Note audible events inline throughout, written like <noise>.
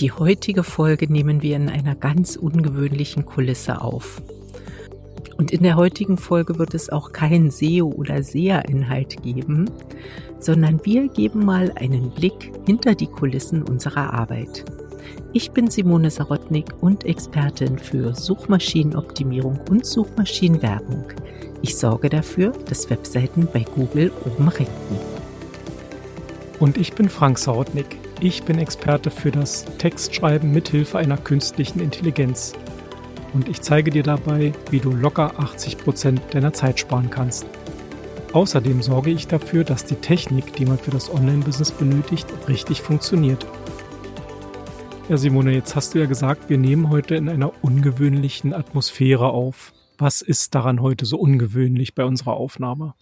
Die heutige Folge nehmen wir in einer ganz ungewöhnlichen Kulisse auf. Und in der heutigen Folge wird es auch keinen SEO oder SEA-Inhalt geben, sondern wir geben mal einen Blick hinter die Kulissen unserer Arbeit. Ich bin Simone Sarotnik und Expertin für Suchmaschinenoptimierung und Suchmaschinenwerbung. Ich sorge dafür, dass Webseiten bei Google oben ranken. Und ich bin Frank Sarotnik. Ich bin Experte für das Textschreiben mithilfe einer künstlichen Intelligenz. Und ich zeige dir dabei, wie du locker 80 Prozent deiner Zeit sparen kannst. Außerdem sorge ich dafür, dass die Technik, die man für das Online-Business benötigt, richtig funktioniert. Ja, Simone, jetzt hast du ja gesagt, wir nehmen heute in einer ungewöhnlichen Atmosphäre auf. Was ist daran heute so ungewöhnlich bei unserer Aufnahme?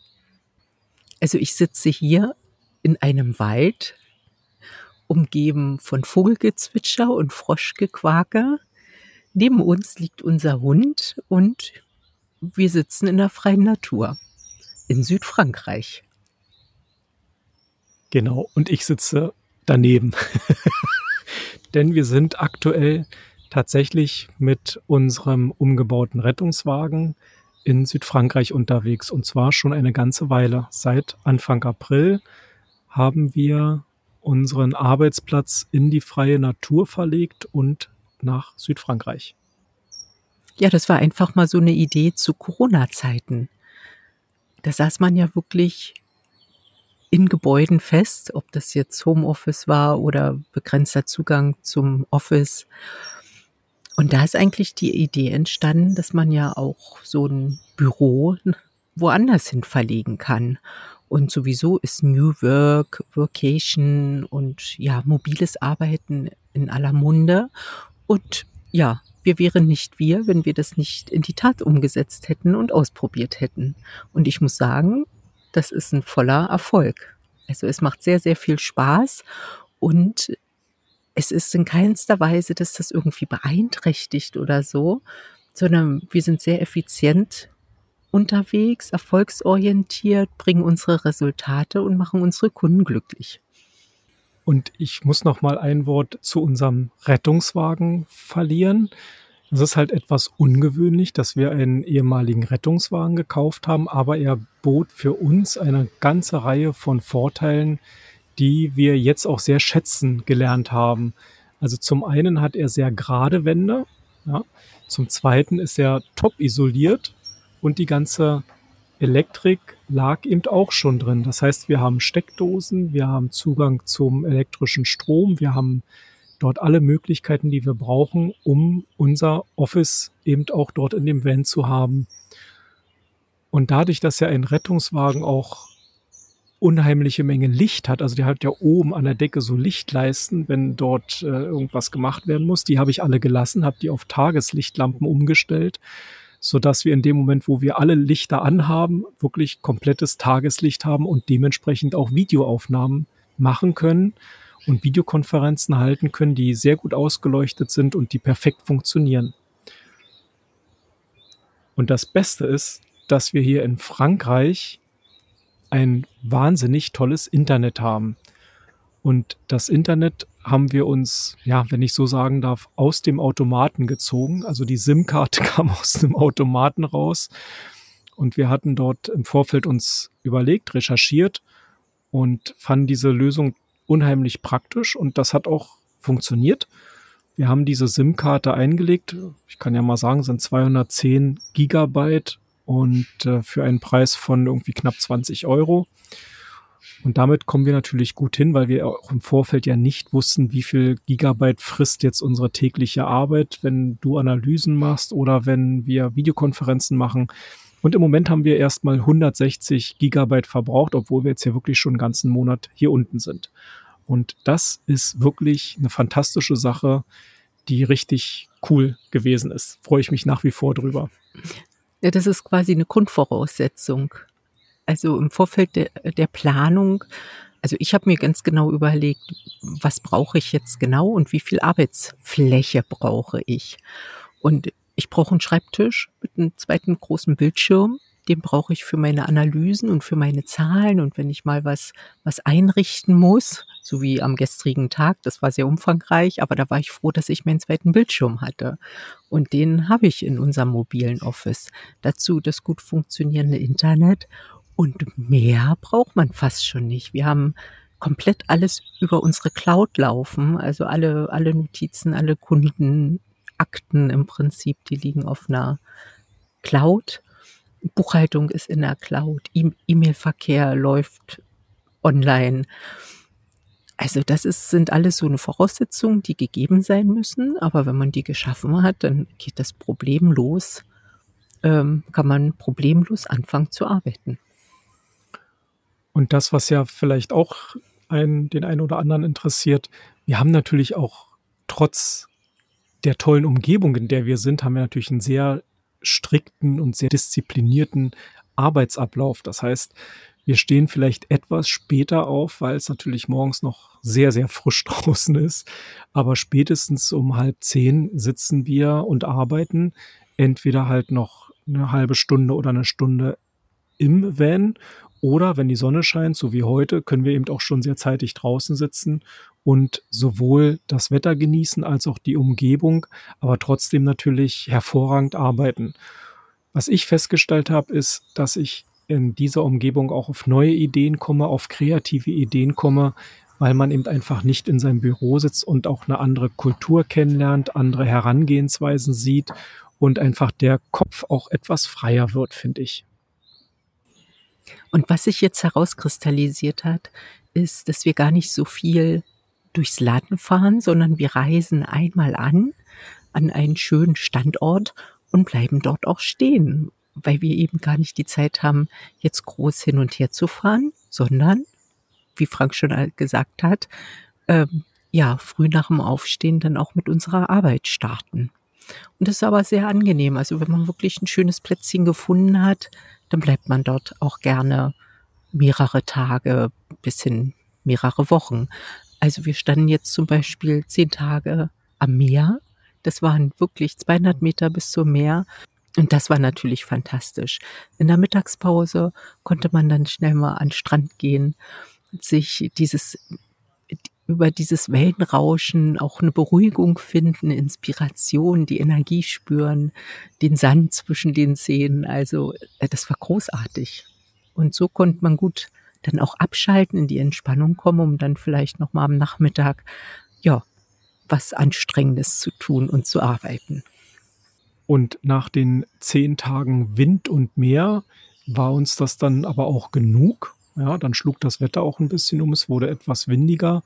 Also ich sitze hier in einem Wald umgeben von Vogelgezwitscher und Froschgequake. Neben uns liegt unser Hund und wir sitzen in der freien Natur in Südfrankreich. Genau, und ich sitze daneben. <laughs> Denn wir sind aktuell tatsächlich mit unserem umgebauten Rettungswagen in Südfrankreich unterwegs und zwar schon eine ganze Weile. Seit Anfang April haben wir unseren Arbeitsplatz in die freie Natur verlegt und nach Südfrankreich. Ja, das war einfach mal so eine Idee zu Corona-Zeiten. Da saß man ja wirklich in Gebäuden fest, ob das jetzt Homeoffice war oder begrenzter Zugang zum Office. Und da ist eigentlich die Idee entstanden, dass man ja auch so ein Büro woanders hin verlegen kann. Und sowieso ist New Work, Workation und ja, mobiles Arbeiten in aller Munde. Und ja, wir wären nicht wir, wenn wir das nicht in die Tat umgesetzt hätten und ausprobiert hätten. Und ich muss sagen, das ist ein voller Erfolg. Also es macht sehr, sehr viel Spaß und es ist in keinster Weise, dass das irgendwie beeinträchtigt oder so, sondern wir sind sehr effizient unterwegs, erfolgsorientiert, bringen unsere Resultate und machen unsere Kunden glücklich. Und ich muss noch mal ein Wort zu unserem Rettungswagen verlieren. Es ist halt etwas ungewöhnlich, dass wir einen ehemaligen Rettungswagen gekauft haben, aber er bot für uns eine ganze Reihe von Vorteilen, die wir jetzt auch sehr schätzen gelernt haben. Also zum einen hat er sehr gerade Wände, ja. zum zweiten ist er top isoliert und die ganze Elektrik lag eben auch schon drin. Das heißt, wir haben Steckdosen, wir haben Zugang zum elektrischen Strom, wir haben dort alle Möglichkeiten, die wir brauchen, um unser Office eben auch dort in dem Van zu haben. Und dadurch, dass ja ein Rettungswagen auch unheimliche Mengen Licht hat, also der hat ja oben an der Decke so Lichtleisten, wenn dort äh, irgendwas gemacht werden muss, die habe ich alle gelassen, habe die auf Tageslichtlampen umgestellt so dass wir in dem Moment, wo wir alle Lichter anhaben, wirklich komplettes Tageslicht haben und dementsprechend auch Videoaufnahmen machen können und Videokonferenzen halten können, die sehr gut ausgeleuchtet sind und die perfekt funktionieren. Und das Beste ist, dass wir hier in Frankreich ein wahnsinnig tolles Internet haben. Und das Internet haben wir uns, ja, wenn ich so sagen darf, aus dem Automaten gezogen. Also die SIM-Karte <laughs> kam aus dem Automaten raus. Und wir hatten dort im Vorfeld uns überlegt, recherchiert und fanden diese Lösung unheimlich praktisch. Und das hat auch funktioniert. Wir haben diese SIM-Karte eingelegt. Ich kann ja mal sagen, sind 210 Gigabyte und äh, für einen Preis von irgendwie knapp 20 Euro. Und damit kommen wir natürlich gut hin, weil wir auch im Vorfeld ja nicht wussten, wie viel Gigabyte frisst jetzt unsere tägliche Arbeit, wenn du Analysen machst oder wenn wir Videokonferenzen machen. Und im Moment haben wir erstmal 160 Gigabyte verbraucht, obwohl wir jetzt hier wirklich schon einen ganzen Monat hier unten sind. Und das ist wirklich eine fantastische Sache, die richtig cool gewesen ist. Freue ich mich nach wie vor drüber. Ja, das ist quasi eine Grundvoraussetzung also im Vorfeld der, der Planung, also ich habe mir ganz genau überlegt, was brauche ich jetzt genau und wie viel Arbeitsfläche brauche ich. Und ich brauche einen Schreibtisch mit einem zweiten großen Bildschirm. den brauche ich für meine Analysen und für meine Zahlen und wenn ich mal was, was einrichten muss, so wie am gestrigen Tag, das war sehr umfangreich, aber da war ich froh, dass ich meinen zweiten Bildschirm hatte. Und den habe ich in unserem mobilen Office. Dazu das gut funktionierende Internet und mehr braucht man fast schon nicht. Wir haben komplett alles über unsere Cloud laufen, also alle, alle Notizen, alle Kundenakten im Prinzip, die liegen auf einer Cloud. Buchhaltung ist in der Cloud, e- E-Mail-Verkehr läuft online. Also das ist, sind alles so eine Voraussetzungen, die gegeben sein müssen. Aber wenn man die geschaffen hat, dann geht das problemlos, ähm, kann man problemlos anfangen zu arbeiten. Und das, was ja vielleicht auch ein, den einen oder anderen interessiert, wir haben natürlich auch trotz der tollen Umgebung, in der wir sind, haben wir natürlich einen sehr strikten und sehr disziplinierten Arbeitsablauf. Das heißt, wir stehen vielleicht etwas später auf, weil es natürlich morgens noch sehr, sehr frisch <laughs> draußen ist. Aber spätestens um halb zehn sitzen wir und arbeiten. Entweder halt noch eine halbe Stunde oder eine Stunde im Van oder wenn die Sonne scheint, so wie heute, können wir eben auch schon sehr zeitig draußen sitzen und sowohl das Wetter genießen als auch die Umgebung, aber trotzdem natürlich hervorragend arbeiten. Was ich festgestellt habe, ist, dass ich in dieser Umgebung auch auf neue Ideen komme, auf kreative Ideen komme, weil man eben einfach nicht in seinem Büro sitzt und auch eine andere Kultur kennenlernt, andere Herangehensweisen sieht und einfach der Kopf auch etwas freier wird, finde ich. Und was sich jetzt herauskristallisiert hat, ist, dass wir gar nicht so viel durchs Land fahren, sondern wir reisen einmal an, an einen schönen Standort und bleiben dort auch stehen weil wir eben gar nicht die Zeit haben, jetzt groß hin und her zu fahren, sondern, wie Frank schon gesagt hat, ähm, ja, früh nach dem Aufstehen dann auch mit unserer Arbeit starten. Und das ist aber sehr angenehm. Also wenn man wirklich ein schönes Plätzchen gefunden hat, dann bleibt man dort auch gerne mehrere Tage bis hin mehrere Wochen. Also wir standen jetzt zum Beispiel zehn Tage am Meer. Das waren wirklich 200 Meter bis zum Meer. Und das war natürlich fantastisch. In der Mittagspause konnte man dann schnell mal an den Strand gehen, sich dieses über dieses Wellenrauschen auch eine Beruhigung finden, Inspiration, die Energie spüren, den Sand zwischen den Zähnen. Also äh, das war großartig. Und so konnte man gut dann auch abschalten, in die Entspannung kommen, um dann vielleicht noch mal am Nachmittag ja was Anstrengendes zu tun und zu arbeiten. Und nach den zehn Tagen Wind und Meer war uns das dann aber auch genug. Ja, dann schlug das Wetter auch ein bisschen um, es wurde etwas windiger.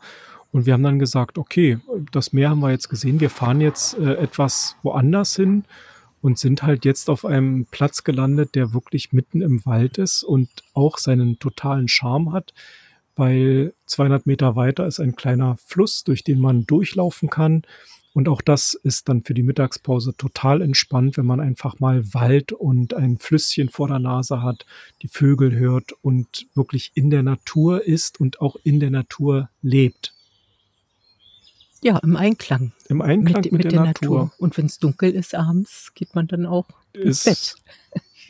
Und wir haben dann gesagt, okay, das Meer haben wir jetzt gesehen, wir fahren jetzt äh, etwas woanders hin und sind halt jetzt auf einem Platz gelandet, der wirklich mitten im Wald ist und auch seinen totalen Charme hat, weil 200 Meter weiter ist ein kleiner Fluss, durch den man durchlaufen kann. Und auch das ist dann für die Mittagspause total entspannt, wenn man einfach mal Wald und ein Flüsschen vor der Nase hat, die Vögel hört und wirklich in der Natur ist und auch in der Natur lebt. Ja, im Einklang. Im Einklang mit, mit, mit der, der, Natur. Natur. Und wenn es dunkel ist abends, geht man dann auch ins Bett.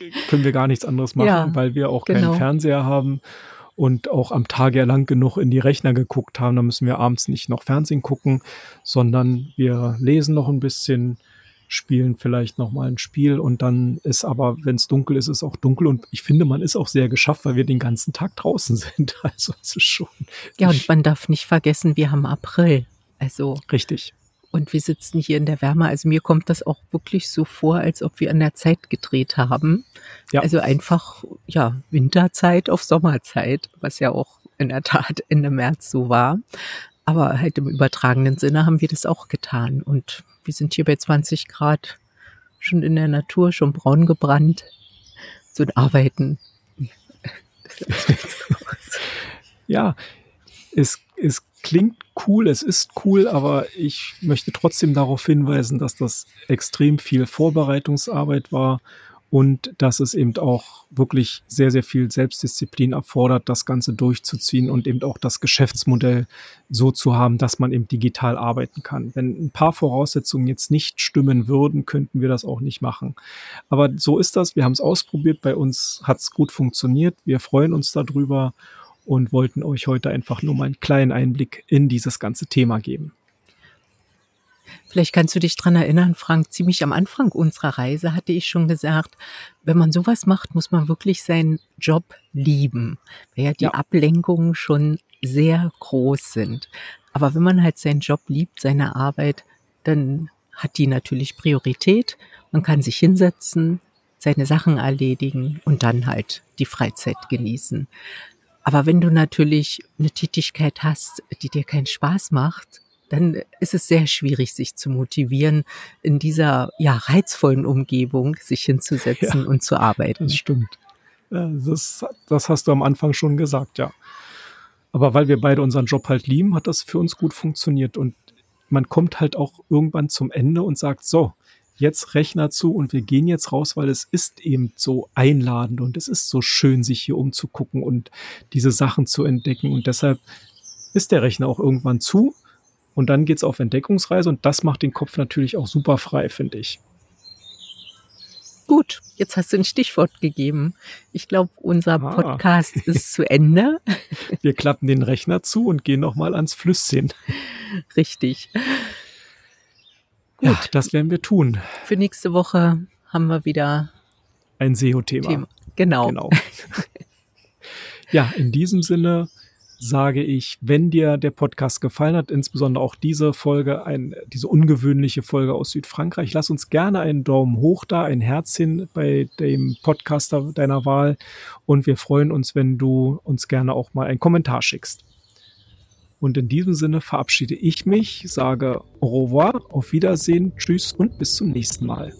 <laughs> Können wir gar nichts anderes machen, ja, weil wir auch genau. keinen Fernseher haben und auch am Tag ja lang genug in die Rechner geguckt haben. Da müssen wir abends nicht noch Fernsehen gucken, sondern wir lesen noch ein bisschen, spielen vielleicht noch mal ein Spiel und dann ist aber, wenn es dunkel ist, ist auch dunkel und ich finde, man ist auch sehr geschafft, weil wir den ganzen Tag draußen <laughs> sind. Also es ist schon. Ja, und man darf nicht vergessen, wir haben April. Also. Richtig und wir sitzen hier in der Wärme. Also mir kommt das auch wirklich so vor, als ob wir an der Zeit gedreht haben. Ja. Also einfach, ja, Winterzeit auf Sommerzeit, was ja auch in der Tat Ende März so war. Aber halt im übertragenen Sinne haben wir das auch getan. Und wir sind hier bei 20 Grad schon in der Natur, schon braun gebrannt. So ein Arbeiten. <laughs> <laughs> ja, es, es klingt cool, es ist cool, aber ich möchte trotzdem darauf hinweisen, dass das extrem viel Vorbereitungsarbeit war und dass es eben auch wirklich sehr, sehr viel Selbstdisziplin erfordert, das Ganze durchzuziehen und eben auch das Geschäftsmodell so zu haben, dass man eben digital arbeiten kann. Wenn ein paar Voraussetzungen jetzt nicht stimmen würden, könnten wir das auch nicht machen. Aber so ist das. Wir haben es ausprobiert. Bei uns hat es gut funktioniert. Wir freuen uns darüber und wollten euch heute einfach nur mal einen kleinen Einblick in dieses ganze Thema geben. Vielleicht kannst du dich dran erinnern, Frank, ziemlich am Anfang unserer Reise hatte ich schon gesagt, wenn man sowas macht, muss man wirklich seinen Job lieben, weil ja die ja. Ablenkungen schon sehr groß sind. Aber wenn man halt seinen Job liebt, seine Arbeit, dann hat die natürlich Priorität. Man kann sich hinsetzen, seine Sachen erledigen und dann halt die Freizeit genießen. Aber wenn du natürlich eine Tätigkeit hast, die dir keinen Spaß macht, dann ist es sehr schwierig, sich zu motivieren, in dieser ja reizvollen Umgebung sich hinzusetzen ja, und zu arbeiten. Das stimmt. Das, das hast du am Anfang schon gesagt, ja. Aber weil wir beide unseren Job halt lieben, hat das für uns gut funktioniert. Und man kommt halt auch irgendwann zum Ende und sagt, so, jetzt Rechner zu und wir gehen jetzt raus, weil es ist eben so einladend und es ist so schön, sich hier umzugucken und diese Sachen zu entdecken. Und deshalb ist der Rechner auch irgendwann zu und dann geht's auf Entdeckungsreise und das macht den Kopf natürlich auch super frei, finde ich. Gut, jetzt hast du ein Stichwort gegeben. Ich glaube, unser ah. Podcast <laughs> ist zu Ende. Wir klappen den Rechner zu und gehen nochmal ans Flüsschen. Richtig. Gut. Ja, das werden wir tun. Für nächste Woche haben wir wieder ein SEO-Thema. Genau. genau. <laughs> ja, in diesem Sinne sage ich, wenn dir der Podcast gefallen hat, insbesondere auch diese Folge, ein, diese ungewöhnliche Folge aus Südfrankreich, lass uns gerne einen Daumen hoch da, ein Herzchen bei dem Podcaster deiner Wahl und wir freuen uns, wenn du uns gerne auch mal einen Kommentar schickst. Und in diesem Sinne verabschiede ich mich, sage au revoir, auf Wiedersehen, tschüss und bis zum nächsten Mal.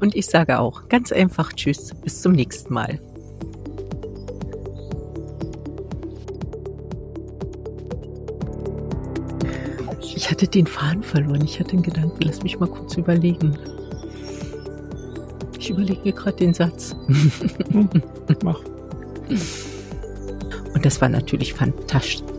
Und ich sage auch ganz einfach Tschüss, bis zum nächsten Mal. Ich hatte den Faden verloren. Ich hatte den Gedanken, lass mich mal kurz überlegen. Ich überlege mir gerade den Satz. Mach. Und das war natürlich fantastisch